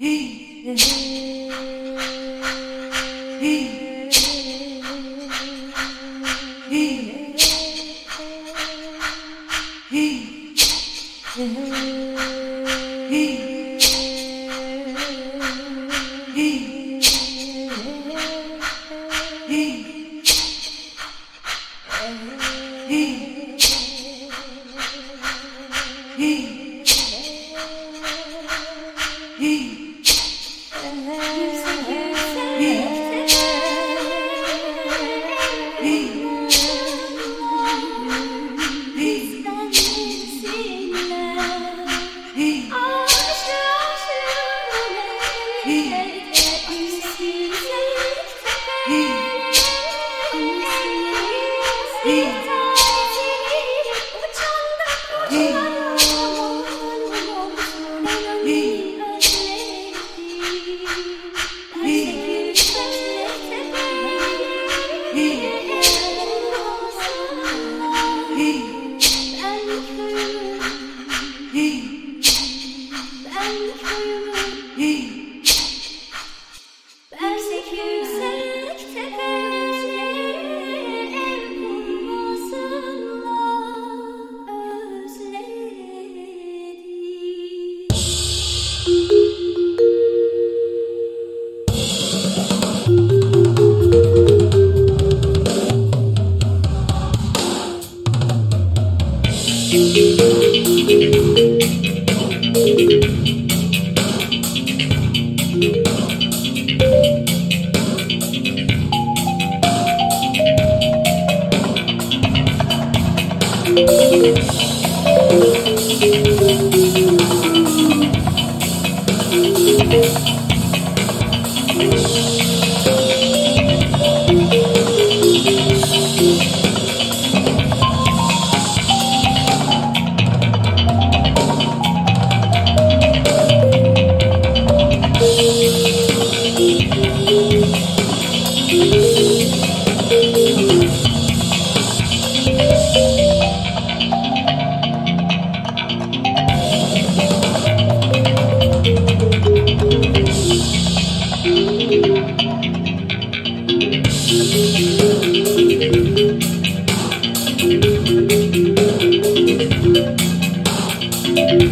Hey! Thank